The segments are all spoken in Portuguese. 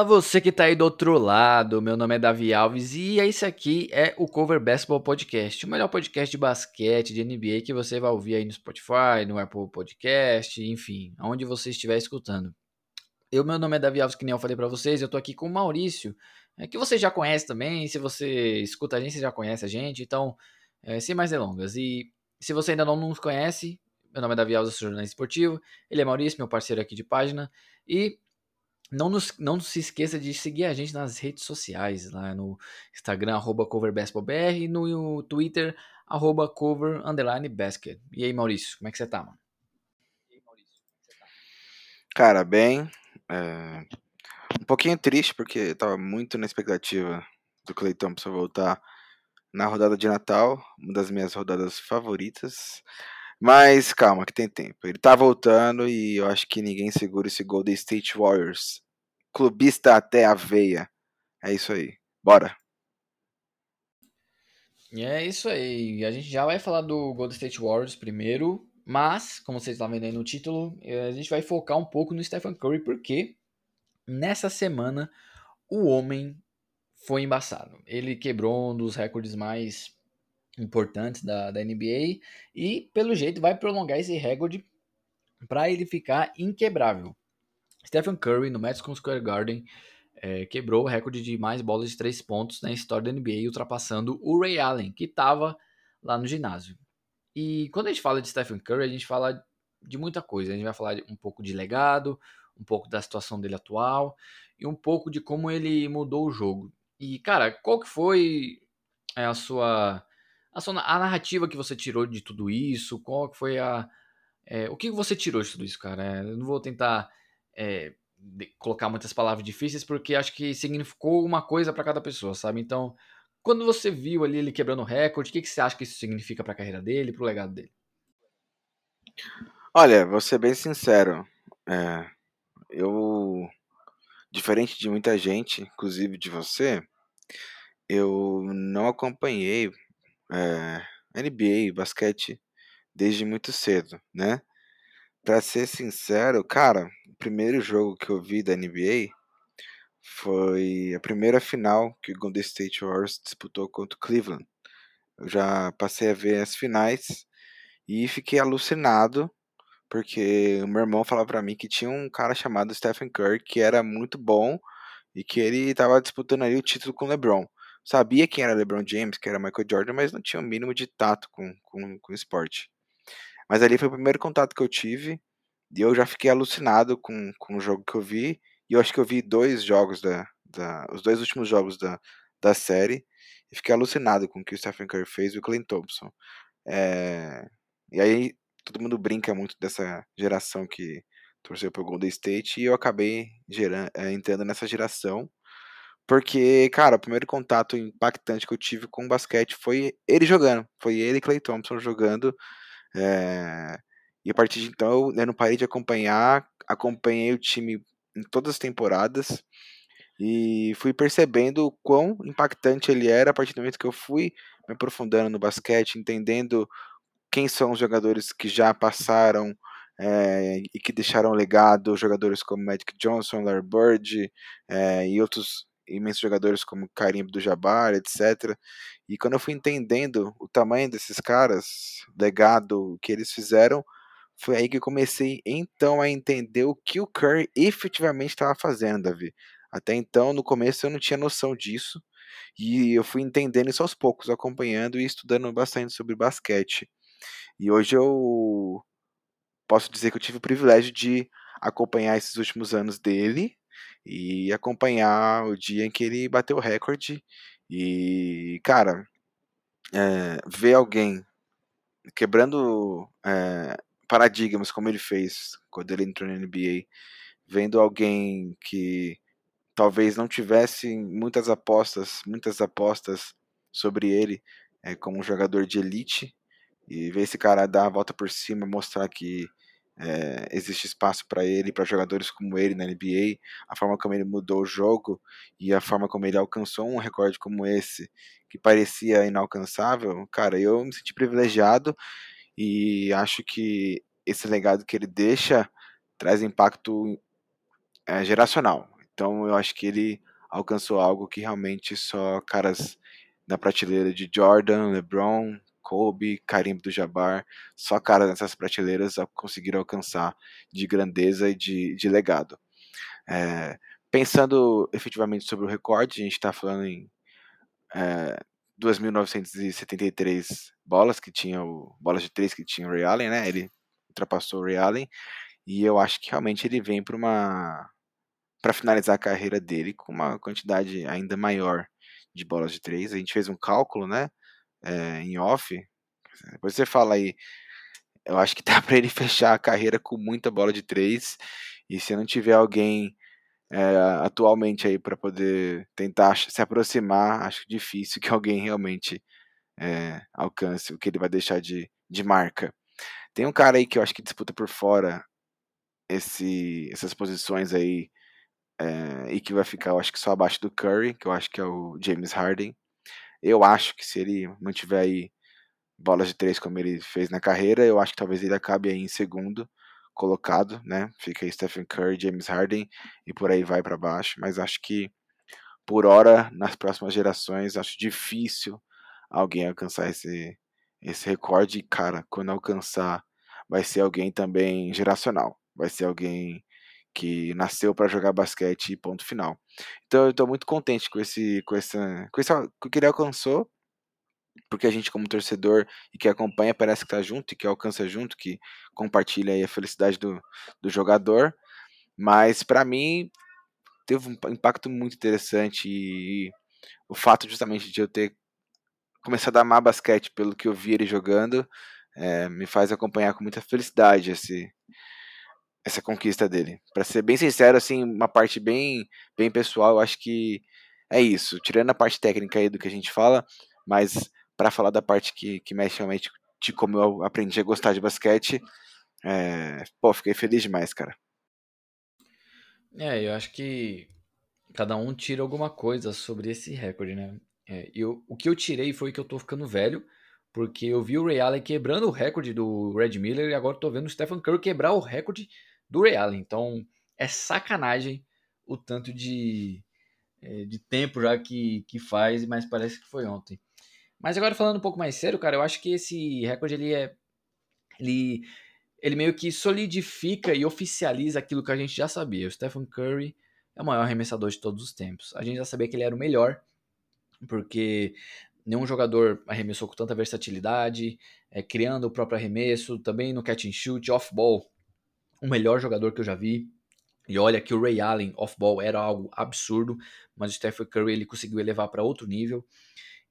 Olá, você que tá aí do outro lado. Meu nome é Davi Alves e esse aqui é o Cover Basketball Podcast, o melhor podcast de basquete de NBA que você vai ouvir aí no Spotify, no Apple Podcast, enfim, aonde você estiver escutando. Eu, meu nome é Davi Alves, que nem eu falei para vocês, eu tô aqui com o Maurício, é, que você já conhece também, se você escuta a gente, você já conhece a gente, então, é, sem mais delongas. E se você ainda não nos conhece, meu nome é Davi Alves, eu sou jornalista esportivo, ele é Maurício, meu parceiro aqui de página, e não, nos, não se esqueça de seguir a gente nas redes sociais, lá no Instagram, arroba coverbasketballbr, e no Twitter, arroba cover, underline, basket. E aí, Maurício, como é que você tá, mano? Cara, bem, é... um pouquinho triste, porque eu tava muito na expectativa do Clay Thompson voltar na rodada de Natal, uma das minhas rodadas favoritas. Mas calma, que tem tempo. Ele tá voltando e eu acho que ninguém segura esse Golden State Warriors. Clubista até a veia. É isso aí. Bora. É isso aí. A gente já vai falar do Golden State Warriors primeiro, mas, como vocês estão vendo aí no título, eh, a gente vai focar um pouco no Stephen Curry, porque nessa semana o homem foi embaçado. Ele quebrou um dos recordes mais importantes da, da NBA e, pelo jeito, vai prolongar esse recorde para ele ficar inquebrável. Stephen Curry, no Madison Square Garden, é, quebrou o recorde de mais bolas de três pontos na história da NBA, ultrapassando o Ray Allen, que estava lá no ginásio. E quando a gente fala de Stephen Curry, a gente fala de muita coisa. A gente vai falar um pouco de legado, um pouco da situação dele atual e um pouco de como ele mudou o jogo. E, cara, qual que foi é, a sua a, sua, a narrativa que você tirou de tudo isso? Qual foi a. É, o que você tirou de tudo isso, cara? Eu não vou tentar é, colocar muitas palavras difíceis, porque acho que significou uma coisa para cada pessoa, sabe? Então, quando você viu ali ele quebrando o recorde, o que, que você acha que isso significa para a carreira dele, para o legado dele? Olha, vou ser bem sincero. É, eu, diferente de muita gente, inclusive de você, eu não acompanhei é, NBA, basquete, desde muito cedo, né? Pra ser sincero, cara, o primeiro jogo que eu vi da NBA foi a primeira final que o Golden State Warriors disputou contra o Cleveland. Eu já passei a ver as finais e fiquei alucinado porque o meu irmão falava para mim que tinha um cara chamado Stephen Curry que era muito bom e que ele estava disputando ali o título com o LeBron sabia quem era LeBron James, que era Michael Jordan, mas não tinha o mínimo de tato com, com, com o esporte. Mas ali foi o primeiro contato que eu tive e eu já fiquei alucinado com, com o jogo que eu vi. E eu acho que eu vi dois jogos da, da os dois últimos jogos da, da série e fiquei alucinado com o que o Stephen Curry fez e o Clay Thompson. É, e aí todo mundo brinca muito dessa geração que torceu pro Golden State e eu acabei gerando, é, entrando nessa geração porque, cara, o primeiro contato impactante que eu tive com o basquete foi ele jogando. Foi ele e Clay Thompson jogando. É... E a partir de então eu não parei de acompanhar. Acompanhei o time em todas as temporadas. E fui percebendo o quão impactante ele era a partir do momento que eu fui me aprofundando no basquete, entendendo quem são os jogadores que já passaram é, e que deixaram legado, jogadores como Magic Johnson, Larry Bird é, e outros imensos jogadores como Karim do Jabbar, etc. E quando eu fui entendendo o tamanho desses caras, legado que eles fizeram, foi aí que eu comecei então a entender o que o Curry efetivamente estava fazendo, Davi. Até então, no começo, eu não tinha noção disso. E eu fui entendendo isso aos poucos, acompanhando e estudando bastante sobre basquete. E hoje eu posso dizer que eu tive o privilégio de acompanhar esses últimos anos dele e acompanhar o dia em que ele bateu o recorde. E, cara, é, ver alguém quebrando é, paradigmas como ele fez quando ele entrou na NBA, vendo alguém que talvez não tivesse muitas apostas, muitas apostas sobre ele é, como um jogador de elite e ver esse cara dar a volta por cima, mostrar que é, existe espaço para ele, para jogadores como ele na NBA, a forma como ele mudou o jogo e a forma como ele alcançou um recorde como esse, que parecia inalcançável, cara, eu me senti privilegiado e acho que esse legado que ele deixa traz impacto é, geracional. Então eu acho que ele alcançou algo que realmente só caras na prateleira de Jordan, LeBron, Kobe, Karim do Jabbar, só caras nessas prateleiras conseguiram alcançar de grandeza e de, de legado. É, pensando efetivamente sobre o recorde, a gente está falando em é, 2.973 bolas que tinha o bolas de três que tinha o Ray Allen, né? Ele ultrapassou o Ray Allen e eu acho que realmente ele vem para uma para finalizar a carreira dele com uma quantidade ainda maior de bolas de três. A gente fez um cálculo, né? É, em off. Depois você fala aí. Eu acho que dá para ele fechar a carreira com muita bola de três. E se não tiver alguém é, atualmente aí para poder tentar se aproximar, acho difícil que alguém realmente é, alcance o que ele vai deixar de, de marca. Tem um cara aí que eu acho que disputa por fora esse, essas posições aí é, e que vai ficar, eu acho que só abaixo do Curry, que eu acho que é o James Harden. Eu acho que se ele mantiver aí bolas de três como ele fez na carreira, eu acho que talvez ele acabe aí em segundo colocado, né? Fica aí Stephen Curry, James Harden e por aí vai para baixo, mas acho que por hora nas próximas gerações acho difícil alguém alcançar esse esse recorde, cara, quando alcançar vai ser alguém também geracional, vai ser alguém que nasceu para jogar basquete e ponto final. Então eu estou muito contente com esse, com essa, com esse com que ele alcançou, porque a gente como torcedor e que acompanha parece que está junto e que alcança junto, que compartilha a felicidade do, do jogador. Mas para mim teve um impacto muito interessante e o fato justamente de eu ter começado a amar basquete pelo que eu vi ele jogando é, me faz acompanhar com muita felicidade esse essa conquista dele. Para ser bem sincero, assim, uma parte bem, bem pessoal, eu acho que é isso. Tirando a parte técnica aí do que a gente fala, mas para falar da parte que, que mexe realmente de como eu aprendi a gostar de basquete, é, pô, fiquei feliz demais, cara. É, eu acho que cada um tira alguma coisa sobre esse recorde, né? É, eu, o que eu tirei foi que eu tô ficando velho, porque eu vi o Ray Allen quebrando o recorde do Red Miller e agora tô vendo o Stephen Curry quebrar o recorde do Ray Allen. Então é sacanagem o tanto de, é, de tempo já que, que faz, mas parece que foi ontem. Mas agora falando um pouco mais sério, cara, eu acho que esse recorde ele é. Ele, ele meio que solidifica e oficializa aquilo que a gente já sabia. O Stephen Curry é o maior arremessador de todos os tempos. A gente já sabia que ele era o melhor, porque nenhum jogador arremessou com tanta versatilidade, é, criando o próprio arremesso, também no catch and shoot, off-ball o melhor jogador que eu já vi. E olha que o Ray Allen off-ball era algo absurdo, mas o Stephen Curry ele conseguiu elevar para outro nível.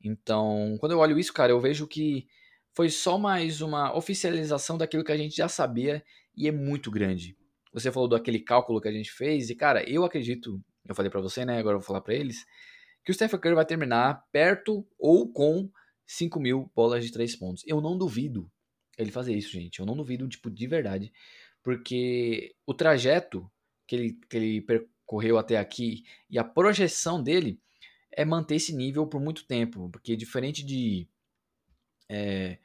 Então, quando eu olho isso, cara, eu vejo que foi só mais uma oficialização daquilo que a gente já sabia e é muito grande. Você falou daquele cálculo que a gente fez e, cara, eu acredito, eu falei para você, né, agora eu vou falar para eles, que o Stephen Curry vai terminar perto ou com 5 mil bolas de 3 pontos. Eu não duvido ele fazer isso, gente. Eu não duvido, tipo, de verdade porque o trajeto que ele, que ele percorreu até aqui e a projeção dele é manter esse nível por muito tempo, porque diferente de, é,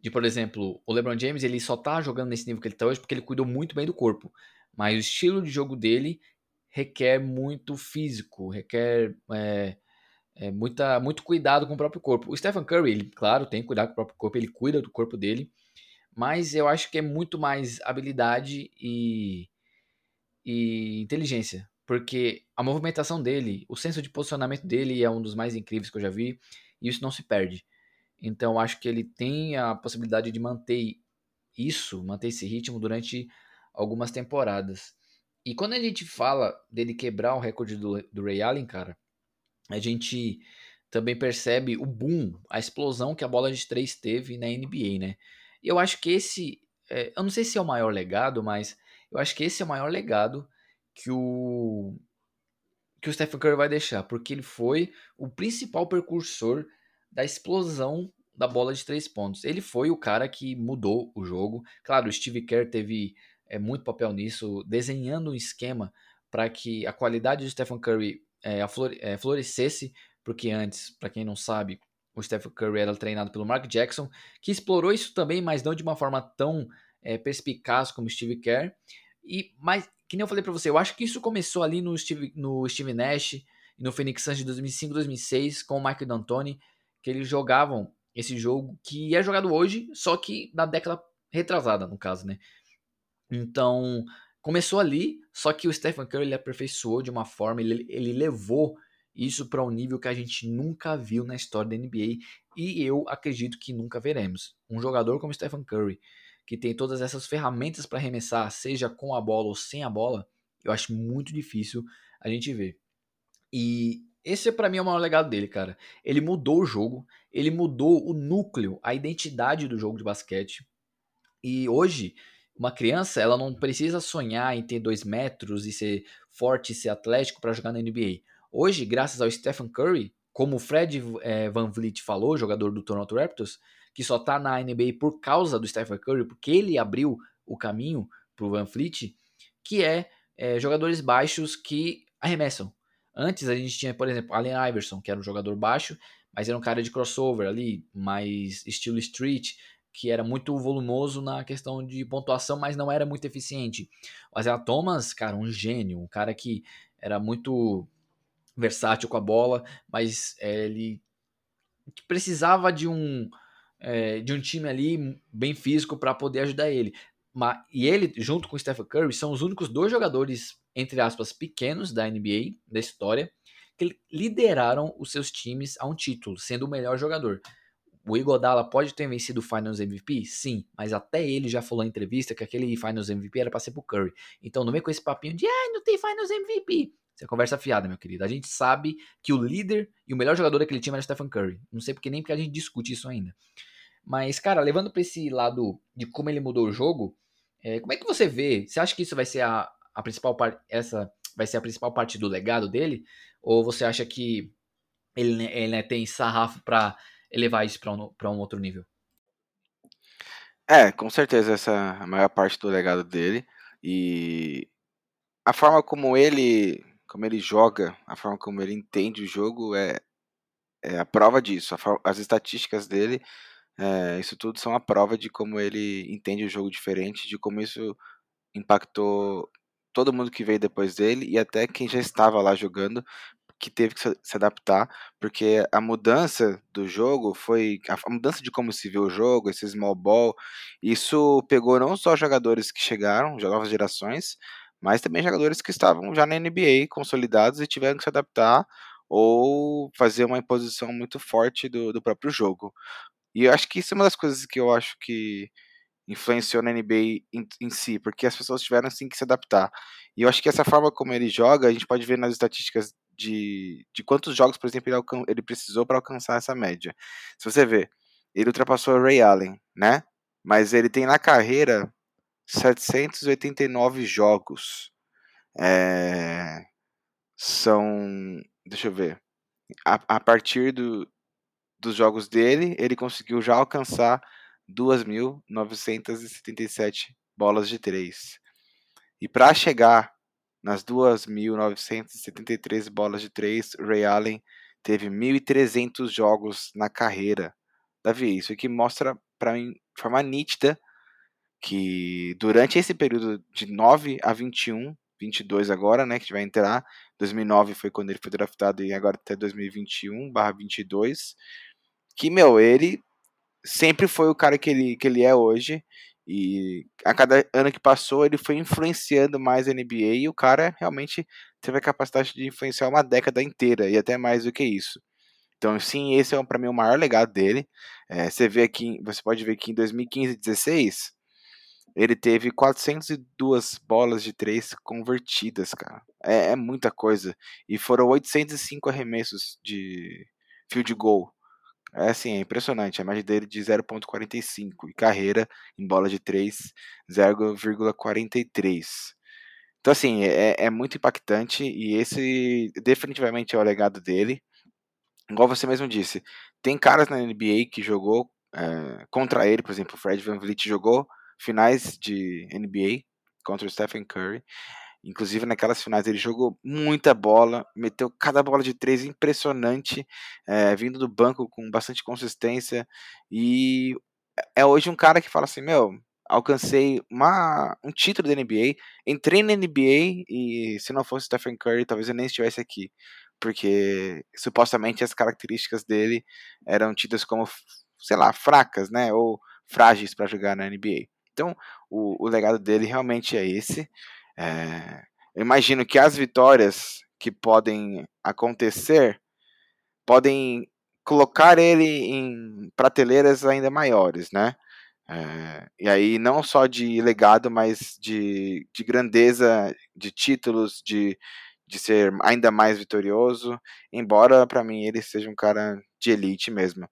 de por exemplo, o LeBron James, ele só tá jogando nesse nível que ele tá hoje porque ele cuidou muito bem do corpo, mas o estilo de jogo dele requer muito físico, requer é, é, muita, muito cuidado com o próprio corpo. O Stephen Curry, ele, claro, tem que cuidar com o próprio corpo, ele cuida do corpo dele, mas eu acho que é muito mais habilidade e, e inteligência. Porque a movimentação dele, o senso de posicionamento dele é um dos mais incríveis que eu já vi, e isso não se perde. Então acho que ele tem a possibilidade de manter isso, manter esse ritmo durante algumas temporadas. E quando a gente fala dele quebrar o recorde do, do Ray Allen, cara, a gente também percebe o boom, a explosão que a bola de três teve na NBA, né? Eu acho que esse. É, eu não sei se é o maior legado, mas eu acho que esse é o maior legado que o. que o Stephen Curry vai deixar, porque ele foi o principal precursor da explosão da bola de três pontos. Ele foi o cara que mudou o jogo. Claro, o Steve Kerr teve é, muito papel nisso, desenhando um esquema para que a qualidade do Stephen Curry é, é, florescesse, porque antes, para quem não sabe, o Stephen Curry era treinado pelo Mark Jackson, que explorou isso também, mas não de uma forma tão é, perspicaz como Steve Kerr. E, mas que nem eu falei para você, eu acho que isso começou ali no Steve, no Steve Nash e no Phoenix Suns de 2005, 2006 com o Mike D'Antoni, que eles jogavam esse jogo que é jogado hoje, só que na década retrasada, no caso, né? Então, começou ali, só que o Stephen Curry ele aperfeiçoou de uma forma, ele, ele levou isso para um nível que a gente nunca viu na história da NBA e eu acredito que nunca veremos. Um jogador como Stephen Curry, que tem todas essas ferramentas para arremessar, seja com a bola ou sem a bola, eu acho muito difícil a gente ver. E esse para mim é o maior legado dele, cara. Ele mudou o jogo, ele mudou o núcleo, a identidade do jogo de basquete. E hoje, uma criança, ela não precisa sonhar em ter dois metros e ser forte e ser atlético para jogar na NBA. Hoje, graças ao Stephen Curry, como o Fred é, Van Vliet falou, jogador do Toronto Raptors, que só tá na NBA por causa do Stephen Curry, porque ele abriu o caminho pro Van Vliet, que é, é jogadores baixos que arremessam. Antes a gente tinha, por exemplo, Allen Iverson, que era um jogador baixo, mas era um cara de crossover ali, mais estilo street, que era muito volumoso na questão de pontuação, mas não era muito eficiente. O Isaiah Thomas, cara, um gênio, um cara que era muito versátil com a bola, mas é, ele precisava de um é, de um time ali bem físico para poder ajudar ele. Mas, e ele, junto com o Stephen Curry, são os únicos dois jogadores, entre aspas, pequenos da NBA, da história, que lideraram os seus times a um título, sendo o melhor jogador. O Igodala pode ter vencido o Finals MVP? Sim, mas até ele já falou em entrevista que aquele Finals MVP era para ser pro Curry. Então não vem com esse papinho de, ah, não tem Finals MVP. Isso é conversa fiada, meu querido. A gente sabe que o líder e o melhor jogador daquele time era Stephen Curry. Não sei porque nem porque a gente discute isso ainda. Mas, cara, levando para esse lado de como ele mudou o jogo, é, como é que você vê? Você acha que isso vai ser a, a principal parte, essa vai ser a principal parte do legado dele? Ou você acha que ele, ele né, tem sarrafo para elevar isso para um, um outro nível? É, com certeza essa é a maior parte do legado dele. E a forma como ele, como ele joga, a forma como ele entende o jogo é, é a prova disso. A, as estatísticas dele, é, isso tudo são a prova de como ele entende o jogo diferente, de como isso impactou todo mundo que veio depois dele e até quem já estava lá jogando, que teve que se adaptar, porque a mudança do jogo foi. A mudança de como se vê o jogo, esse small ball, isso pegou não só jogadores que chegaram, de novas gerações, mas também jogadores que estavam já na NBA consolidados e tiveram que se adaptar ou fazer uma imposição muito forte do, do próprio jogo. E eu acho que isso é uma das coisas que eu acho que influenciou na NBA em, em, si, porque as pessoas tiveram sim que se adaptar. E eu acho que essa forma como ele joga, a gente pode ver nas estatísticas de, de quantos jogos, por exemplo, ele, ele precisou para alcançar essa média. Se você ver, ele ultrapassou o Ray Allen, né? Mas ele tem na carreira 789 jogos. É, são. Deixa eu ver. A, a partir do, dos jogos dele, ele conseguiu já alcançar 2.977 bolas de três. E para chegar nas 2.973 bolas de três, Ray Allen teve 1.300 jogos na carreira. Davi, isso aqui mostra para mim de forma nítida que durante esse período de 9 a 21, 22 agora, né, que vai entrar, 2009 foi quando ele foi draftado e agora até 2021/22, que meu, ele sempre foi o cara que ele, que ele é hoje e a cada ano que passou, ele foi influenciando mais a NBA e o cara realmente teve a capacidade de influenciar uma década inteira e até mais do que isso. Então, sim, esse é para mim o maior legado dele. É, você vê aqui, você pode ver que em 2015 e 2016 ele teve 402 bolas de três convertidas, cara. É, é muita coisa. E foram 805 arremessos de field goal. É assim, é impressionante. A média dele de 0,45 e carreira em bola de 3, 0,43. Então, assim, é, é muito impactante e esse definitivamente é o legado dele. Igual você mesmo disse, tem caras na NBA que jogou é, contra ele, por exemplo, o Fred Van Vliet jogou finais de NBA contra o Stephen Curry. Inclusive naquelas finais ele jogou muita bola, meteu cada bola de três impressionante, é, vindo do banco com bastante consistência. E é hoje um cara que fala assim: Meu, alcancei uma, um título da NBA, entrei na NBA e se não fosse Stephen Curry, talvez eu nem estivesse aqui, porque supostamente as características dele eram tidas como, sei lá, fracas, né, ou frágeis para jogar na NBA. Então, o, o, legado dele realmente é esse. É, eu imagino que as vitórias que podem acontecer podem colocar ele em prateleiras ainda maiores, né? É, e aí não só de legado, mas de, de grandeza, de títulos, de, de ser ainda mais vitorioso, embora para mim ele seja um cara de elite mesmo.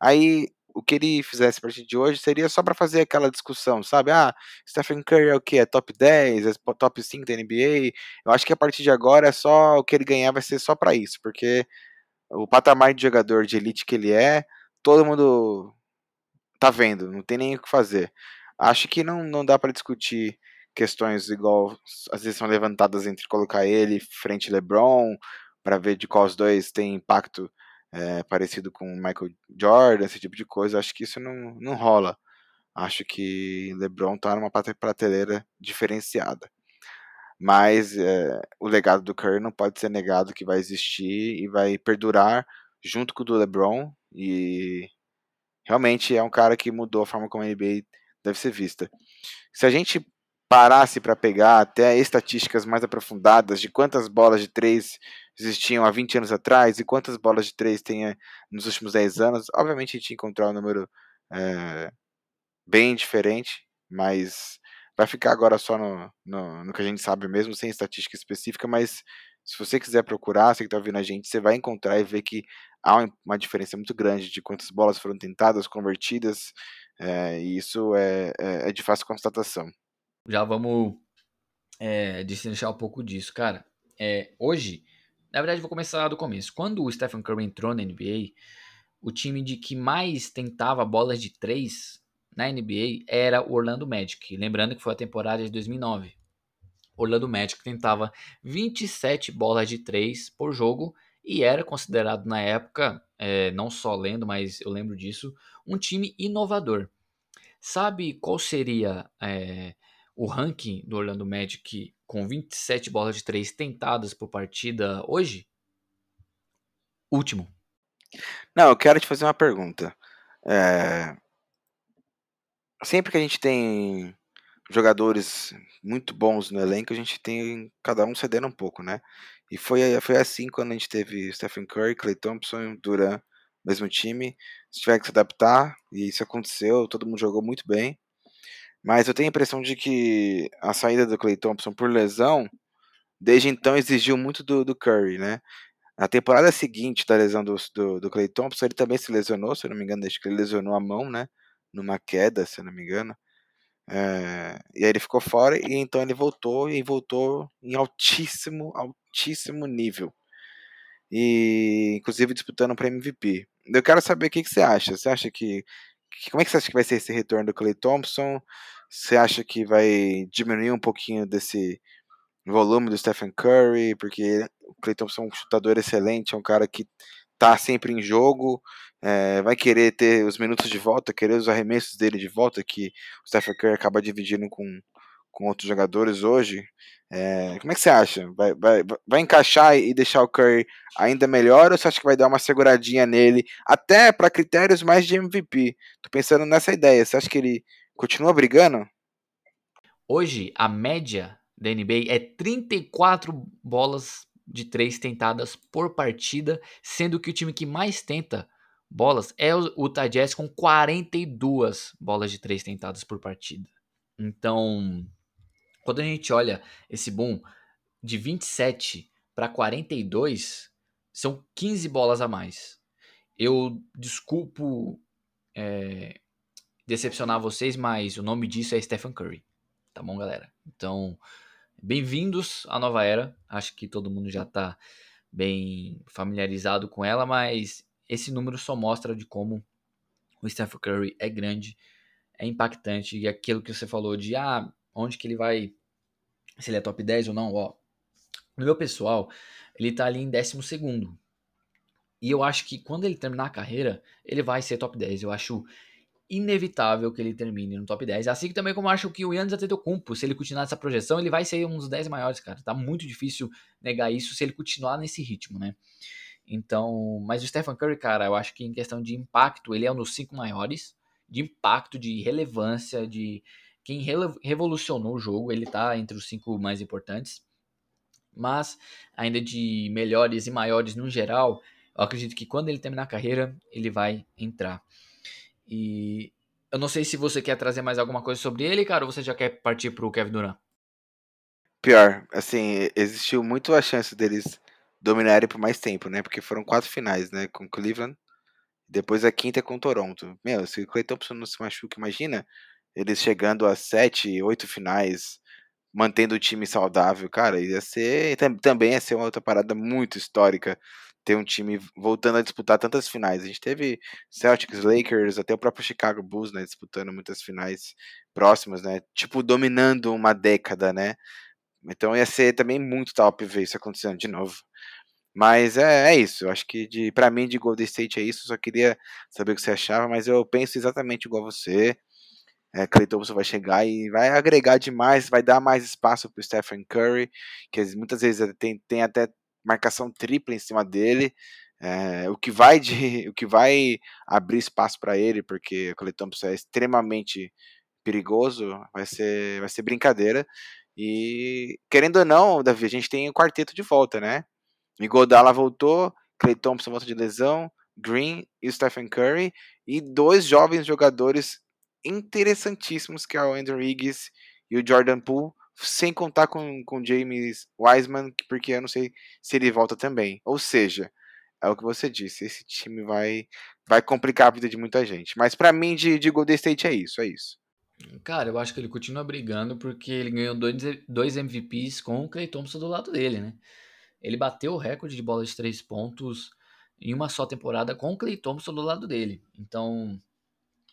Aí o que ele fizesse a partir de hoje seria só para fazer aquela discussão, sabe? Ah, Stephen Curry é o que? É top 10, é top 5 da NBA. Eu acho que a partir de agora é só o que ele ganhar vai ser só para isso, porque o patamar de jogador de elite que ele é, todo mundo tá vendo, não tem nem o que fazer. Acho que não, não dá para discutir questões igual às vezes são levantadas entre colocar ele frente LeBron para ver de qual os dois tem impacto é, parecido com Michael Jordan, esse tipo de coisa. Acho que isso não, não rola. Acho que LeBron tá numa prateleira diferenciada. Mas é, o legado do Curry não pode ser negado que vai existir e vai perdurar junto com o do LeBron e realmente é um cara que mudou a forma como a NBA deve ser vista. Se a gente parasse para pegar até estatísticas mais aprofundadas de quantas bolas de três existiam há 20 anos atrás e quantas bolas de três tem eh, nos últimos 10 anos, obviamente a gente encontrar um número é, bem diferente, mas vai ficar agora só no, no, no, que a gente sabe mesmo, sem estatística específica, mas se você quiser procurar, você que está ouvindo a gente, você vai encontrar e ver que há uma diferença muito grande de quantas bolas foram tentadas, convertidas, é, e isso é, é, é, de fácil constatação. Já vamos é, um pouco disso, cara. É, hoje, na verdade, vou começar do começo. Quando o Stephen Curry entrou na NBA, o time de que mais tentava bolas de três na NBA era o Orlando Magic. Lembrando que foi a temporada de 2009. Orlando Magic tentava 27 bolas de três por jogo e era considerado na época, é, não só lendo, mas eu lembro disso, um time inovador. Sabe qual seria é, o ranking do Orlando Magic com 27 bolas de três tentadas por partida hoje? Último. Não, eu quero te fazer uma pergunta. É... Sempre que a gente tem jogadores muito bons no elenco, a gente tem cada um cedendo um pouco, né? E foi, foi assim quando a gente teve Stephen Curry, Clay Thompson, Duran, mesmo time. Se tiver que se adaptar, e isso aconteceu, todo mundo jogou muito bem. Mas eu tenho a impressão de que a saída do Clay Thompson por lesão, desde então exigiu muito do, do Curry, né? Na temporada seguinte da lesão do, do, do Clay Thompson, ele também se lesionou, se eu não me engano, acho que ele lesionou a mão, né? Numa queda, se eu não me engano. É, e aí ele ficou fora e então ele voltou e voltou em altíssimo, altíssimo nível. E inclusive disputando para MVP. Eu quero saber o que, que você acha. Você acha que, que, Como é que você acha que vai ser esse retorno do Clay Thompson? Você acha que vai diminuir um pouquinho desse volume do Stephen Curry? Porque o Clay Thompson é um chutador excelente, é um cara que tá sempre em jogo, é, vai querer ter os minutos de volta, querer os arremessos dele de volta, que o Stephen Curry acaba dividindo com, com outros jogadores hoje. É, como é que você acha? Vai, vai, vai encaixar e deixar o Curry ainda melhor ou você acha que vai dar uma seguradinha nele, até para critérios mais de MVP? Tô pensando nessa ideia. Você acha que ele continua brigando? Hoje, a média da NBA é 34 bolas de três tentadas por partida, sendo que o time que mais tenta bolas é o Utah Jazz com 42 bolas de três tentadas por partida. Então, quando a gente olha esse boom de 27 para 42, são 15 bolas a mais. Eu desculpo é, decepcionar vocês, mas o nome disso é Stephen Curry. Tá bom, galera? Então, Bem-vindos à nova era. Acho que todo mundo já está bem familiarizado com ela, mas esse número só mostra de como o Stephen Curry é grande, é impactante e aquilo que você falou de ah, onde que ele vai, se ele é top 10 ou não, ó. No meu pessoal, ele tá ali em 12 segundo. E eu acho que quando ele terminar a carreira, ele vai ser top 10. Eu acho inevitável que ele termine no top 10. Assim também como eu acho que o Yannis Antetokounmpo, se ele continuar nessa projeção, ele vai ser um dos 10 maiores, cara. Tá muito difícil negar isso se ele continuar nesse ritmo, né? Então, mas o Stephen Curry, cara, eu acho que em questão de impacto, ele é um dos cinco maiores, de impacto, de relevância, de quem revolucionou o jogo, ele tá entre os cinco mais importantes. Mas ainda de melhores e maiores no geral, eu acredito que quando ele terminar a carreira, ele vai entrar. E eu não sei se você quer trazer mais alguma coisa sobre ele, cara, ou você já quer partir pro Kevin Durant? Pior, assim, existiu muito a chance deles dominarem por mais tempo, né? Porque foram quatro finais, né? Com Cleveland. Depois a quinta com Toronto. Meu, se o Clay Thompson não se machuca, imagina eles chegando a sete, oito finais, mantendo o time saudável. Cara, ia ser. Também ia ser uma outra parada muito histórica ter um time voltando a disputar tantas finais. A gente teve Celtics, Lakers, até o próprio Chicago Bulls, né, disputando muitas finais próximas, né, tipo dominando uma década, né. Então ia ser também muito top ver isso acontecendo de novo. Mas é, é isso, eu acho que de para mim de Golden State é isso, só queria saber o que você achava, mas eu penso exatamente igual você. É, Clay Thompson vai chegar e vai agregar demais, vai dar mais espaço para Stephen Curry, que muitas vezes tem, tem até marcação tripla em cima dele. É, o que vai de, o que vai abrir espaço para ele, porque o Clay Thompson é extremamente perigoso, vai ser, vai ser brincadeira. E querendo ou não, Davi, a gente tem o quarteto de volta, né? Igodala voltou, Clay Thompson volta de lesão, Green e Stephen Curry e dois jovens jogadores interessantíssimos que é o Andrew Higgs e o Jordan Poole sem contar com, com James Wiseman, porque eu não sei se ele volta também. Ou seja, é o que você disse, esse time vai vai complicar a vida de muita gente. Mas para mim, de, de Golden State é isso, é isso. Cara, eu acho que ele continua brigando porque ele ganhou dois, dois MVPs com o Clay Thompson do lado dele, né? Ele bateu o recorde de bola de três pontos em uma só temporada com o Clay Thompson do lado dele. Então,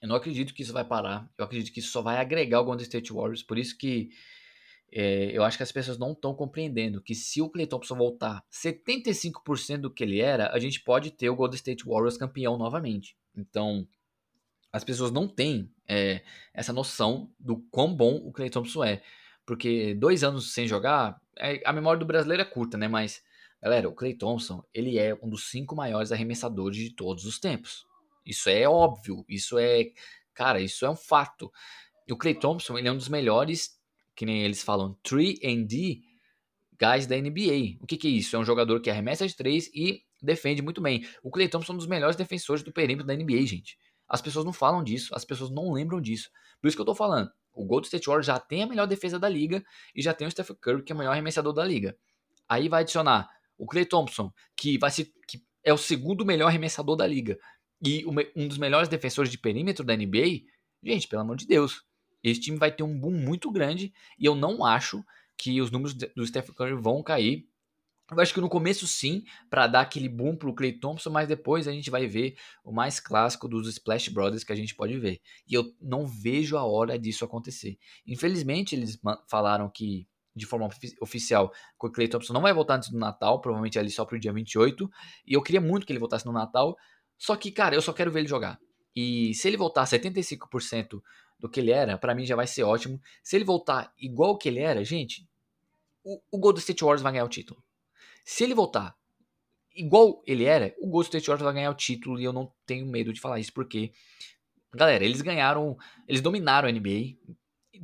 eu não acredito que isso vai parar. Eu acredito que isso só vai agregar o Golden State Warriors. Por isso que é, eu acho que as pessoas não estão compreendendo que se o Clay Thompson voltar 75% do que ele era, a gente pode ter o Golden State Warriors campeão novamente. Então, as pessoas não têm é, essa noção do quão bom o Clay Thompson é. Porque dois anos sem jogar, é, a memória do brasileiro é curta, né? Mas, galera, o Clay Thompson, ele é um dos cinco maiores arremessadores de todos os tempos. Isso é óbvio, isso é, cara, isso é um fato. O Clay Thompson, ele é um dos melhores que nem eles falam, 3D guys da NBA. O que, que é isso? É um jogador que arremessa de 3 e defende muito bem. O Clay Thompson é um dos melhores defensores do perímetro da NBA, gente. As pessoas não falam disso, as pessoas não lembram disso. Por isso que eu tô falando. O Golden State Warriors já tem a melhor defesa da liga e já tem o Stephen Curry, que é o melhor arremessador da liga. Aí vai adicionar o Clay Thompson, que vai ser que é o segundo melhor arremessador da liga e um dos melhores defensores de perímetro da NBA. Gente, pelo amor de Deus. Esse time vai ter um boom muito grande e eu não acho que os números do Stephen Curry vão cair. Eu acho que no começo sim, para dar aquele boom pro Clay Thompson, mas depois a gente vai ver o mais clássico dos Splash Brothers que a gente pode ver. E eu não vejo a hora disso acontecer. Infelizmente, eles falaram que de forma oficial que o Clay Thompson não vai voltar antes do Natal, provavelmente ali só pro dia 28. E eu queria muito que ele voltasse no Natal. Só que, cara, eu só quero ver ele jogar. E se ele voltar 75% do que ele era, para mim já vai ser ótimo. Se ele voltar igual que ele era, gente, o, o Golden State Warriors vai ganhar o título. Se ele voltar igual ele era, o Golden State Warriors vai ganhar o título e eu não tenho medo de falar isso porque, galera, eles ganharam, eles dominaram a NBA.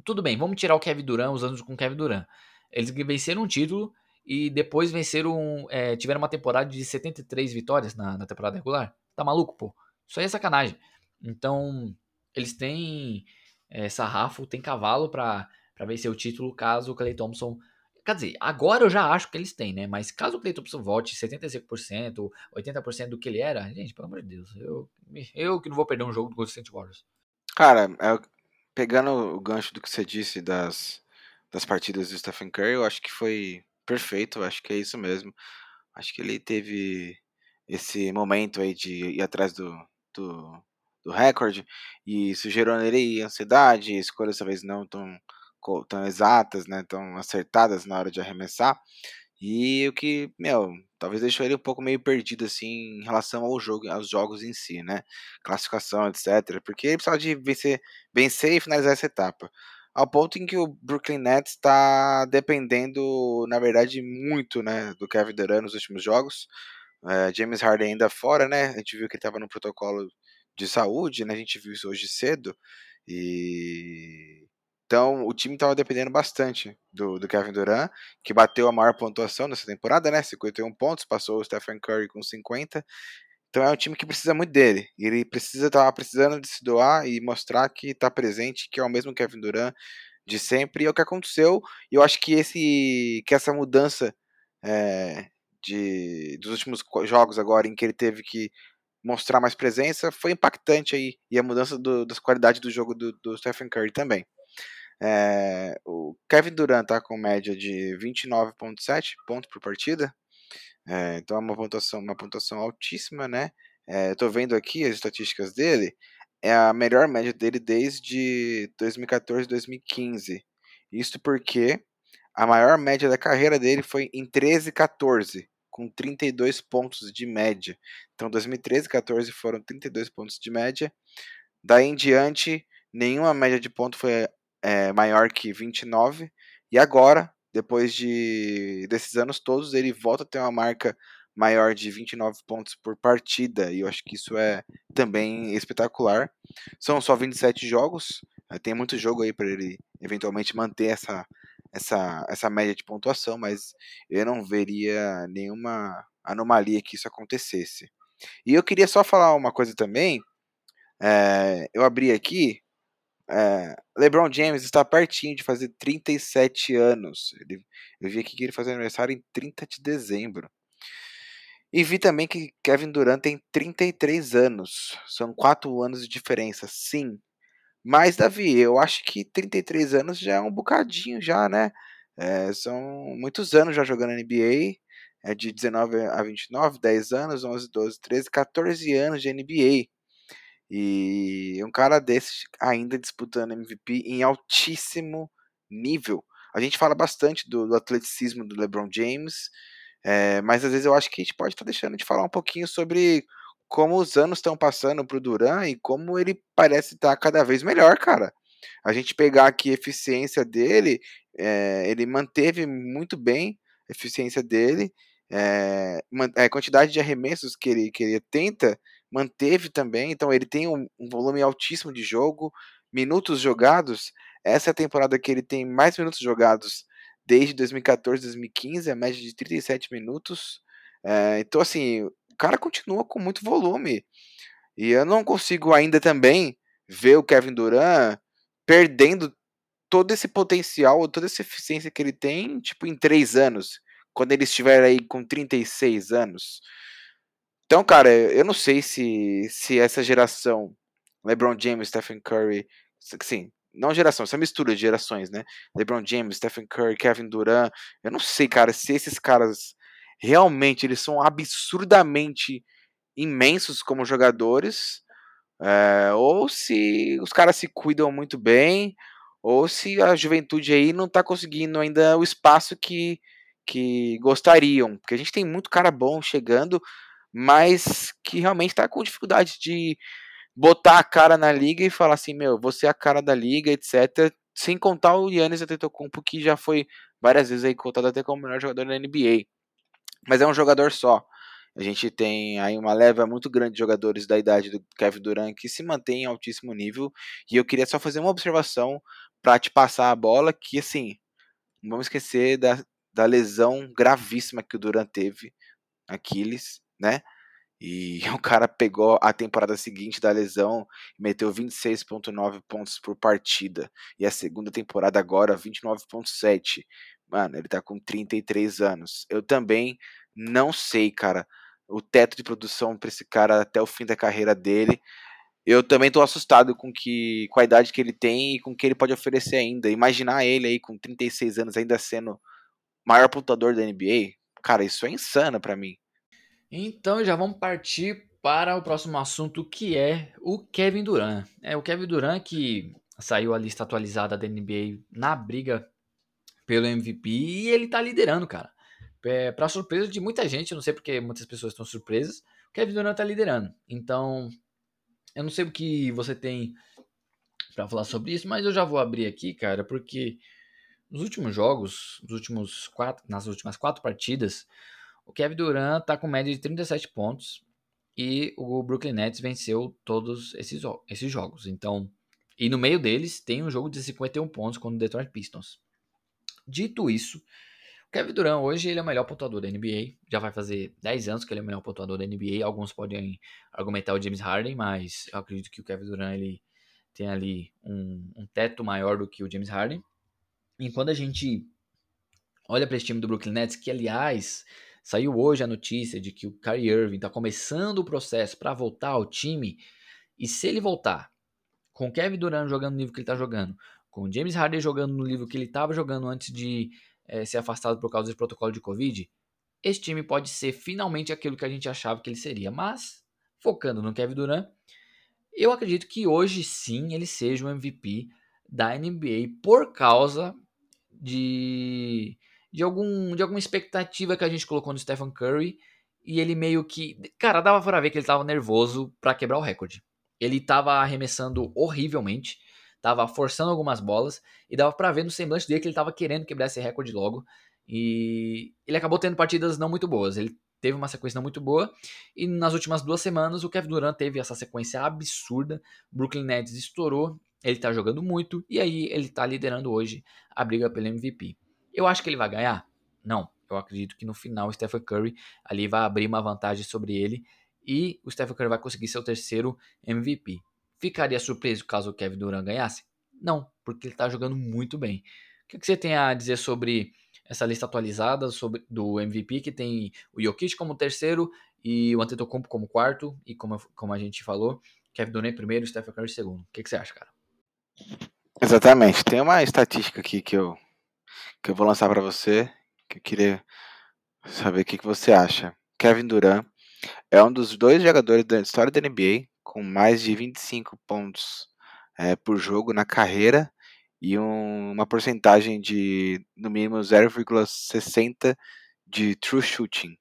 Tudo bem, vamos tirar o Kevin Durant, os anos com o Kevin Durant. Eles venceram um título e depois venceram, é, tiveram uma temporada de 73 vitórias na, na temporada regular. Tá maluco, pô? Isso aí é sacanagem. Então, eles têm é, sarrafo, tem cavalo para vencer o título caso o Clay Thompson. Quer dizer, agora eu já acho que eles têm, né? Mas caso o Clay Thompson volte 75%, 80% do que ele era, gente, pelo amor de Deus, eu, eu que não vou perder um jogo do Golden State Warriors. Cara, é, pegando o gancho do que você disse das, das partidas do Stephen Curry, eu acho que foi perfeito, acho que é isso mesmo. Acho que ele teve esse momento aí de ir atrás do, do do recorde, e isso gerou nele ansiedade, escolhas talvez não tão, tão exatas, né, tão acertadas na hora de arremessar. E o que, meu, talvez deixou ele um pouco meio perdido assim em relação ao jogo, aos jogos em si, né? Classificação, etc. Porque ele precisava de vencer, vencer e finalizar essa etapa. Ao ponto em que o Brooklyn Nets está dependendo, na verdade, muito, né, do Kevin Durant nos últimos jogos. É, James Harden ainda fora, né? A gente viu que ele estava no protocolo de saúde, né? A gente viu isso hoje cedo. E então o time estava dependendo bastante do, do, Kevin Durant, que bateu a maior pontuação nessa temporada, né? 51 pontos, passou o Stephen Curry com 50. Então é um time que precisa muito dele. Ele precisa estar tá precisando de se doar e mostrar que está presente, que é o mesmo Kevin Durant de sempre. E é o que aconteceu. E eu acho que esse que essa mudança é, de, dos últimos jogos agora, em que ele teve que mostrar mais presença, foi impactante aí. E a mudança do, das qualidades do jogo do, do Stephen Curry também. É, o Kevin Durant tá com média de 29,7 pontos por partida. É, então é uma pontuação, uma pontuação altíssima, né? É, tô vendo aqui as estatísticas dele. É a melhor média dele desde 2014, 2015. Isso porque a maior média da carreira dele foi em 13, 14, com 32 pontos de média. Então 2013 e 14 foram 32 pontos de média. Daí em diante, nenhuma média de ponto foi é, maior que 29. E agora, depois de desses anos todos, ele volta a ter uma marca maior de 29 pontos por partida. E eu acho que isso é também espetacular. São só 27 jogos. Tem muito jogo aí para ele eventualmente manter essa, essa, essa média de pontuação, mas eu não veria nenhuma anomalia que isso acontecesse. E eu queria só falar uma coisa também. É, eu abri aqui é, LeBron James está pertinho de fazer 37 anos. Ele, eu vi aqui que ele faz aniversário em 30 de dezembro. E vi também que Kevin Durant tem 33 anos. São 4 anos de diferença, sim. Mas, Davi, eu acho que 33 anos já é um bocadinho, já, né? É, são muitos anos já jogando NBA. É de 19 a 29, 10 anos, 11, 12, 13, 14 anos de NBA. E um cara desse ainda disputando MVP em altíssimo nível. A gente fala bastante do, do atleticismo do LeBron James, é, mas às vezes eu acho que a gente pode estar tá deixando de falar um pouquinho sobre como os anos estão passando para o Duran e como ele parece estar tá cada vez melhor, cara. A gente pegar aqui a eficiência dele, é, ele manteve muito bem a eficiência dele, é, a quantidade de arremessos que ele, que ele tenta manteve também, então ele tem um, um volume altíssimo de jogo, minutos jogados. Essa é a temporada que ele tem mais minutos jogados desde 2014, 2015, a média de 37 minutos. É, então, assim, cara continua com muito volume. E eu não consigo ainda também ver o Kevin Durant perdendo todo esse potencial, toda essa eficiência que ele tem, tipo, em três anos, quando ele estiver aí com 36 anos. Então, cara, eu não sei se, se essa geração, LeBron James, Stephen Curry, sim, não geração, essa mistura de gerações, né? LeBron James, Stephen Curry, Kevin Durant, eu não sei, cara, se esses caras realmente eles são absurdamente imensos como jogadores, é, ou se os caras se cuidam muito bem, ou se a juventude aí não tá conseguindo ainda o espaço que, que gostariam, porque a gente tem muito cara bom chegando, mas que realmente está com dificuldade de botar a cara na liga e falar assim, meu, você é a cara da liga, etc. Sem contar o Yannis Antetokounmpo, que já foi várias vezes aí contado até como o melhor jogador da NBA. Mas é um jogador só. A gente tem aí uma leva muito grande de jogadores da idade do Kevin Durant que se mantém em altíssimo nível. E eu queria só fazer uma observação para te passar a bola, que assim, não vamos esquecer da, da lesão gravíssima que o Durant teve, Aquiles né? E o cara pegou a temporada seguinte da lesão e meteu 26,9 pontos por partida. E a segunda temporada agora, 29,7. Mano, ele tá com 33 anos. Eu também não sei, cara, o teto de produção para esse cara até o fim da carreira dele. Eu também tô assustado com que com a idade que ele tem e com o que ele pode oferecer ainda. Imaginar ele aí com 36 anos ainda sendo maior pontuador da NBA, cara, isso é insano para mim. Então já vamos partir para o próximo assunto que é o Kevin Durant. É o Kevin Durant que saiu a lista atualizada da NBA na briga pelo MVP e ele tá liderando, cara. É, para surpresa de muita gente, eu não sei porque muitas pessoas estão surpresas, o Kevin Durant está liderando. Então, eu não sei o que você tem para falar sobre isso, mas eu já vou abrir aqui, cara, porque nos últimos jogos, nos últimos quatro, nas últimas quatro partidas, o Kevin Durant tá com média de 37 pontos e o Brooklyn Nets venceu todos esses, esses jogos. Então, e no meio deles tem um jogo de 51 pontos contra o Detroit Pistons. Dito isso, o Kevin Durant hoje ele é o melhor pontuador da NBA. Já vai fazer 10 anos que ele é o melhor pontuador da NBA. Alguns podem argumentar o James Harden, mas eu acredito que o Kevin Durant ele tem ali um, um teto maior do que o James Harden. E quando a gente olha para esse time do Brooklyn Nets, que aliás saiu hoje a notícia de que o Kyrie Irving está começando o processo para voltar ao time, e se ele voltar com o Kevin Durant jogando no nível que ele está jogando, com James Harden jogando no nível que ele estava jogando antes de é, ser afastado por causa desse protocolo de Covid, esse time pode ser finalmente aquilo que a gente achava que ele seria. Mas, focando no Kevin Durant, eu acredito que hoje sim ele seja o MVP da NBA por causa de, de, algum, de alguma expectativa que a gente colocou no Stephen Curry e ele meio que. Cara, dava para ver que ele tava nervoso para quebrar o recorde. Ele tava arremessando horrivelmente, tava forçando algumas bolas e dava para ver no semblante dele que ele tava querendo quebrar esse recorde logo. E ele acabou tendo partidas não muito boas. Ele teve uma sequência não muito boa. E nas últimas duas semanas, o Kevin Durant teve essa sequência absurda. Brooklyn Nets estourou. Ele tá jogando muito. E aí ele tá liderando hoje a briga pelo MVP. Eu acho que ele vai ganhar? Não. Eu acredito que no final o Stephen Curry ali vai abrir uma vantagem sobre ele. E o Stephen Curry vai conseguir ser o terceiro MVP. Ficaria surpreso caso o Kevin Durant ganhasse? Não, porque ele tá jogando muito bem. O que você tem a dizer sobre essa lista atualizada sobre, do MVP, que tem o Jokic como terceiro e o Antetokounmpo como quarto, e como, como a gente falou, Kevin Durant primeiro e Stephen Curry segundo. O que, que você acha, cara? Exatamente. Tem uma estatística aqui que eu, que eu vou lançar para você, que eu queria saber o que, que você acha. Kevin Durant é um dos dois jogadores da história da NBA com mais de 25 pontos é, por jogo na carreira e um, uma porcentagem de no mínimo 0,60 de true shooting.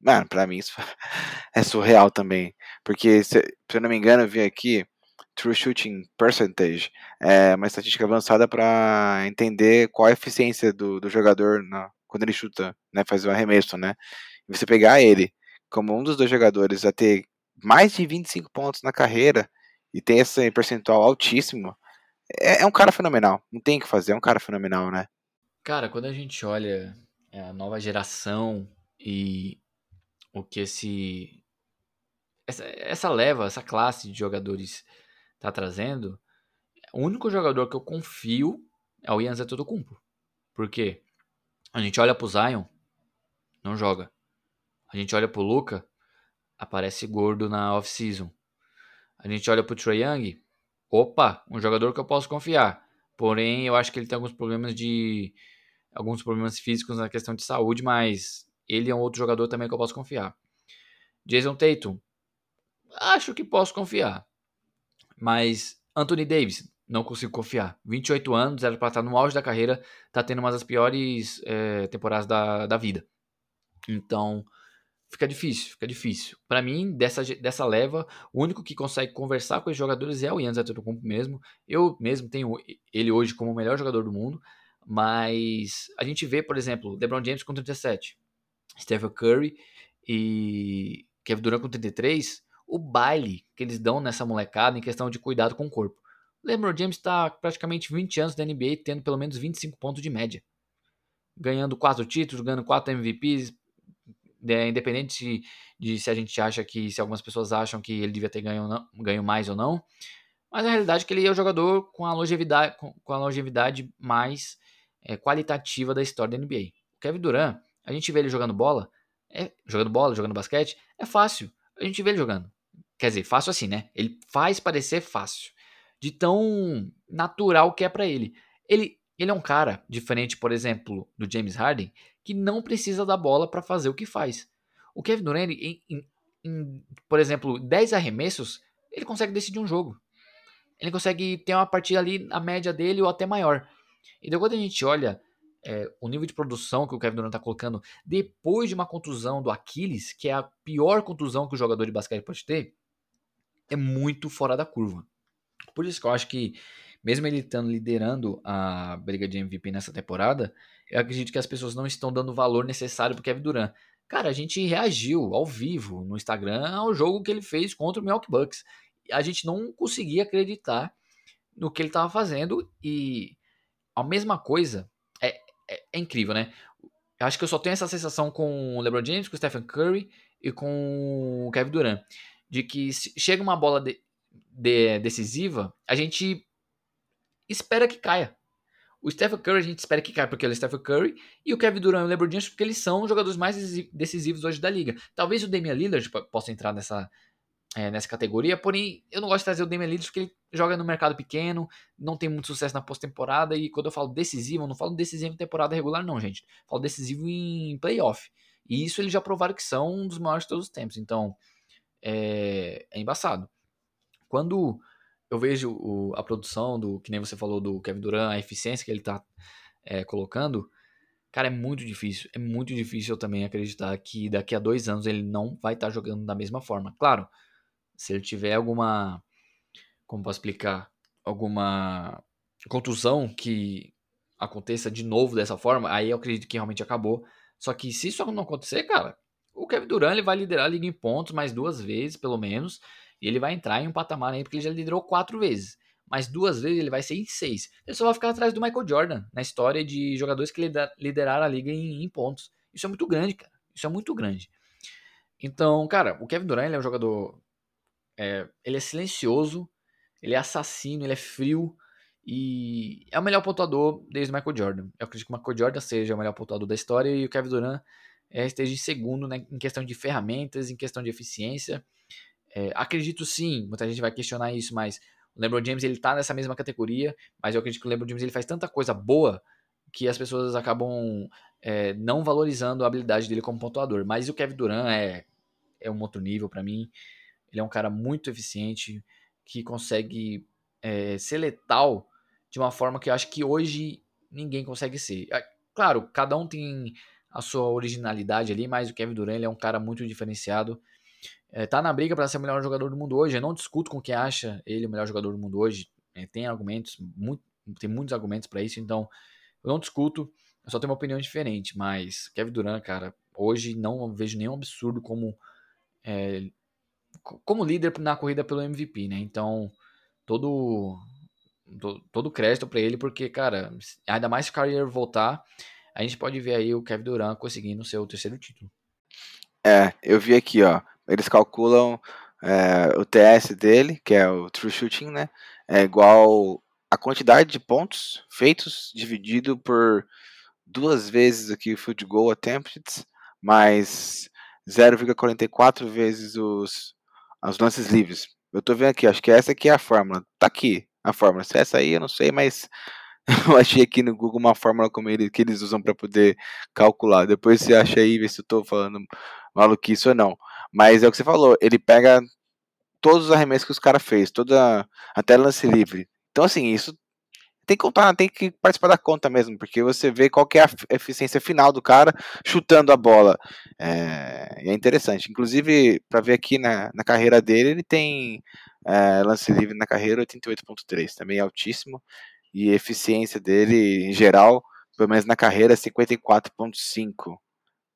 Mano, pra mim isso é surreal também. Porque, se, se eu não me engano, eu vi aqui True Shooting Percentage é uma estatística avançada para entender qual a eficiência do, do jogador na, quando ele chuta, né, faz o arremesso, né? E você pegar ele como um dos dois jogadores a ter mais de 25 pontos na carreira e ter esse percentual altíssimo, é, é, um cara fenomenal. Não tem o que fazer, é um cara fenomenal, né? Cara, quando a gente olha é, a nova geração e o que esse essa, essa leva, essa classe de jogadores tá trazendo, o único jogador que eu confio é o Ian Antetokounmpo. Por quê? A gente olha pro Zion, não joga. A gente olha pro Luca, aparece gordo na off-season. A gente olha pro Trae Young, opa, um jogador que eu posso confiar. Porém, eu acho que ele tem alguns problemas de. alguns problemas físicos na questão de saúde, mas ele é um outro jogador também que eu posso confiar. Jason Tatum, acho que posso confiar. Mas Anthony Davis, não consigo confiar. 28 anos, era para estar no auge da carreira, tá tendo uma das piores é, temporadas da, da vida. Então, fica difícil, fica difícil. Para mim, dessa, dessa leva, o único que consegue conversar com os jogadores é o Yannis Antetokounmpo mesmo. Eu mesmo tenho ele hoje como o melhor jogador do mundo, mas a gente vê, por exemplo, LeBron James com 37, Stephen Curry e Kevin Durant com 33, o baile que eles dão nessa molecada em questão de cuidado com o corpo. LeBron James está praticamente 20 anos da NBA tendo pelo menos 25 pontos de média. Ganhando 4 títulos, ganhando 4 MVPs, é, independente de, de, se a gente acha que, se algumas pessoas acham que ele devia ter ganho, não, ganho mais ou não. Mas a realidade é que ele é o jogador com a longevidade, com, com a longevidade mais é, qualitativa da história da NBA. O Kevin Durant, a gente vê ele jogando bola, é, jogando bola, jogando basquete, é fácil. A gente vê ele jogando. Quer dizer, fácil assim, né? Ele faz parecer fácil. De tão natural que é para ele. Ele ele é um cara diferente, por exemplo, do James Harden, que não precisa da bola para fazer o que faz. O Kevin Durant, em, em, em, por exemplo, 10 arremessos, ele consegue decidir um jogo. Ele consegue ter uma partida ali, a média dele ou até maior. E daí quando a gente olha é, o nível de produção que o Kevin Durant está colocando depois de uma contusão do Aquiles, que é a pior contusão que o jogador de basquete pode ter, é muito fora da curva. Por isso que eu acho que, mesmo ele estando liderando a briga de MVP nessa temporada, eu acredito que as pessoas não estão dando o valor necessário para Kevin Durant. Cara, a gente reagiu ao vivo no Instagram ao jogo que ele fez contra o Milwaukee Bucks. A gente não conseguia acreditar no que ele estava fazendo e a mesma coisa é, é, é, incrível, né? Eu acho que eu só tenho essa sensação com o LeBron James, com o Stephen Curry e com o Kevin Durant, de que chega uma bola de, de, decisiva, a gente espera que caia. O Stephen Curry a gente espera que caia porque ele é Stephen Curry e o Kevin Durant e o LeBron James porque eles são os jogadores mais decisivos hoje da liga. Talvez o Damian Lillard possa entrar nessa, é, nessa categoria, porém eu não gosto de trazer o Damian Lillard porque ele joga no mercado pequeno, não tem muito sucesso na pós-temporada e quando eu falo decisivo, eu não falo decisivo em temporada regular não, gente. Eu falo decisivo em playoff. E isso eles já provaram que são um dos maiores de todos os tempos. Então, é, é embaçado. Quando eu vejo o, a produção do, que nem você falou, do Kevin Durant, a eficiência que ele tá é, colocando, cara, é muito difícil. É muito difícil eu também acreditar que daqui a dois anos ele não vai estar tá jogando da mesma forma. Claro, se ele tiver alguma. Como posso explicar? Alguma contusão que aconteça de novo dessa forma, aí eu acredito que realmente acabou. Só que se isso não acontecer, cara, o Kevin Durant ele vai liderar a liga em pontos mais duas vezes, pelo menos. E ele vai entrar em um patamar aí, porque ele já liderou quatro vezes. Mas duas vezes ele vai ser em seis. Ele só vai ficar atrás do Michael Jordan na história de jogadores que lideraram a liga em, em pontos. Isso é muito grande, cara. Isso é muito grande. Então, cara, o Kevin Durant é um jogador. É, ele é silencioso, ele é assassino, ele é frio e é o melhor pontuador desde o Michael Jordan. Eu acredito que o Michael Jordan seja o melhor pontuador da história e o Kevin Durant é, esteja em segundo né, em questão de ferramentas, em questão de eficiência. É, acredito sim, muita gente vai questionar isso, mas o LeBron James ele tá nessa mesma categoria, mas eu acredito que o LeBron James ele faz tanta coisa boa que as pessoas acabam é, não valorizando a habilidade dele como pontuador. Mas o Kevin Durant é, é um outro nível para mim. Ele é um cara muito eficiente que consegue é, ser letal de uma forma que eu acho que hoje ninguém consegue ser. É, claro, cada um tem a sua originalidade ali, mas o Kevin Durant é um cara muito diferenciado é, tá na briga para ser o melhor jogador do mundo hoje. Eu não discuto com quem acha ele o melhor jogador do mundo hoje. É, tem argumentos, muito, tem muitos argumentos para isso, então eu não discuto. Eu só tenho uma opinião diferente. Mas Kevin Durant, cara, hoje não vejo nenhum absurdo como é, como líder na corrida pelo MVP, né? Então todo todo crédito para ele, porque cara, ainda mais se o Carrier voltar, a gente pode ver aí o Kevin Durant conseguindo o seu terceiro título. É, eu vi aqui, ó. Eles calculam é, o TS dele, que é o True Shooting, né? É igual a quantidade de pontos feitos dividido por duas vezes aqui o field goal attempted, mais 0,44 vezes os, os lances livres. Eu tô vendo aqui, acho que essa aqui é a fórmula. Tá aqui a fórmula. Se essa aí, eu não sei, mas eu achei aqui no Google uma fórmula como ele, que eles usam para poder calcular. Depois você acha aí, vê se eu tô falando maluquice ou não. Mas é o que você falou, ele pega todos os arremessos que os caras fez, toda até lance livre. Então assim, isso tem que contar, tem que participar da conta mesmo, porque você vê qual é a eficiência final do cara chutando a bola. É, é interessante. Inclusive, para ver aqui na, na carreira dele, ele tem é, lance livre na carreira 88.3, também é altíssimo. E eficiência dele, em geral, pelo menos na carreira, 54.5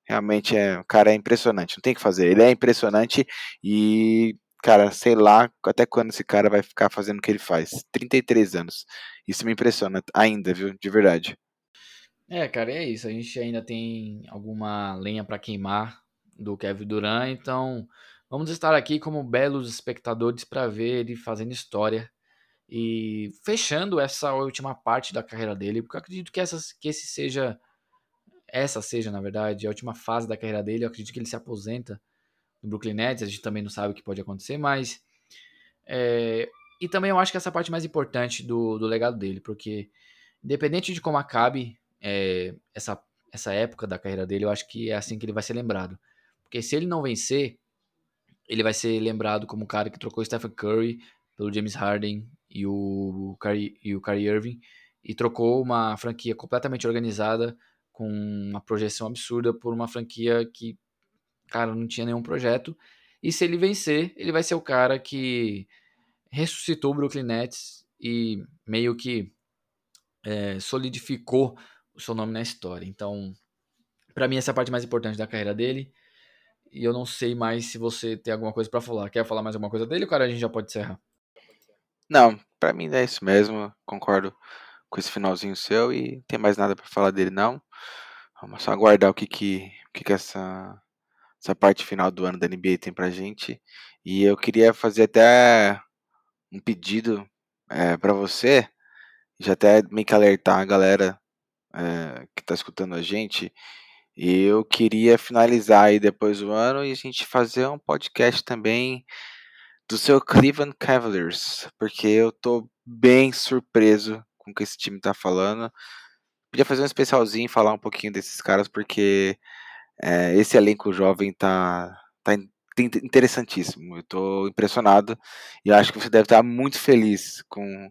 realmente é, o cara é impressionante, não tem o que fazer. Ele é impressionante e, cara, sei lá até quando esse cara vai ficar fazendo o que ele faz. 33 anos. Isso me impressiona ainda, viu? De verdade. É, cara, é isso. A gente ainda tem alguma lenha para queimar do Kevin Durant, então vamos estar aqui como belos espectadores para ver ele fazendo história e fechando essa última parte da carreira dele, porque eu acredito que, essas, que esse seja essa seja, na verdade, a última fase da carreira dele. Eu acredito que ele se aposenta no Brooklyn Nets. A gente também não sabe o que pode acontecer, mas. É, e também eu acho que essa é parte mais importante do, do legado dele, porque independente de como acabe é, essa, essa época da carreira dele, eu acho que é assim que ele vai ser lembrado. Porque se ele não vencer, ele vai ser lembrado como o cara que trocou Stephen Curry pelo James Harden e o e o Kyrie Irving e trocou uma franquia completamente organizada com uma projeção absurda por uma franquia que, cara, não tinha nenhum projeto. E se ele vencer, ele vai ser o cara que ressuscitou o Brooklyn Nets e meio que é, solidificou o seu nome na história. Então, para mim, essa é a parte mais importante da carreira dele. E eu não sei mais se você tem alguma coisa para falar. Quer falar mais alguma coisa dele cara a gente já pode encerrar? Não, para mim é isso mesmo. Concordo com esse finalzinho seu e não tem mais nada para falar dele não. Vamos só aguardar o que que, que, que essa essa parte final do ano da NBA tem pra gente. E eu queria fazer até um pedido é, para você, já até meio que alertar a galera é, que tá escutando a gente. E eu queria finalizar aí depois do ano e a gente fazer um podcast também do seu Cleveland Cavaliers, porque eu tô bem surpreso com o que esse time tá falando. Podia fazer um especialzinho e falar um pouquinho desses caras, porque é, esse elenco jovem tá, tá interessantíssimo. Eu tô impressionado e acho que você deve estar muito feliz com,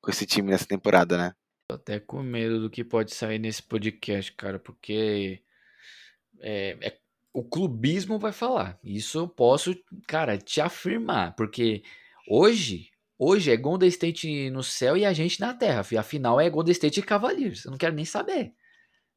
com esse time nessa temporada, né? Tô até com medo do que pode sair nesse podcast, cara, porque é, é, o clubismo vai falar. Isso eu posso, cara, te afirmar, porque hoje, hoje é Golden State no céu e a gente na terra. Afinal é Golden State e Cavaliers. Eu não quero nem saber.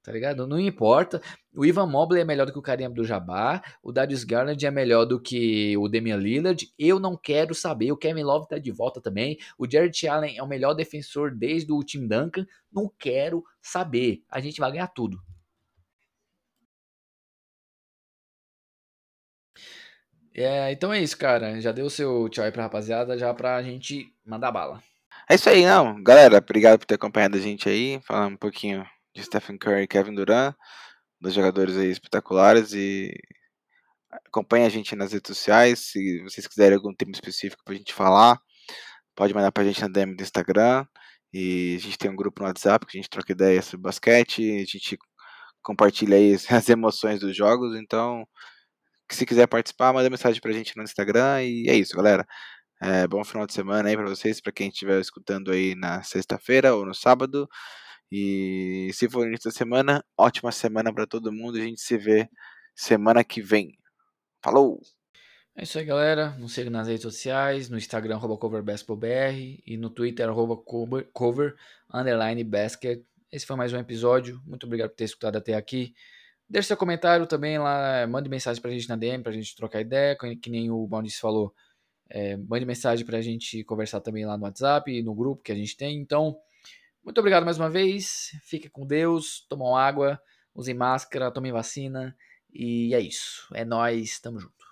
Tá ligado? Não importa. O Ivan Mobley é melhor do que o Kareem Abdul-Jabbar. O Darius Garland é melhor do que o Damian Lillard. Eu não quero saber. O Kevin Love tá de volta também. O Jared Allen é o melhor defensor desde o Tim Duncan. Não quero saber. A gente vai ganhar tudo. É, então é isso, cara. Já deu o seu tchau aí pra rapaziada, já pra gente mandar bala. É isso aí, não. Galera, obrigado por ter acompanhado a gente aí. Falar um pouquinho de Stephen Curry e Kevin Durant, dois jogadores aí espetaculares e acompanhe a gente nas redes sociais. Se vocês quiserem algum tema específico pra gente falar, pode mandar pra gente na DM do Instagram. E a gente tem um grupo no WhatsApp que a gente troca ideias sobre basquete, a gente compartilha aí as emoções dos jogos, então se quiser participar, manda mensagem pra gente no Instagram e é isso, galera. É, bom final de semana aí para vocês, para quem estiver escutando aí na sexta-feira ou no sábado. E se for início da semana, ótima semana para todo mundo. A gente se vê semana que vem. Falou! É isso aí, galera. Nos siga nas redes sociais, no Instagram, arroba coverbasketballbr e no Twitter, cover, cover, underline basket. Esse foi mais um episódio. Muito obrigado por ter escutado até aqui. Deixe seu comentário também lá, mande mensagem pra gente na DM, pra gente trocar ideia, que nem o Maurício falou. É, mande mensagem pra gente conversar também lá no WhatsApp no grupo que a gente tem. Então, muito obrigado mais uma vez. Fique com Deus, tomam água, usem máscara, tomem vacina. E é isso. É nós, tamo junto.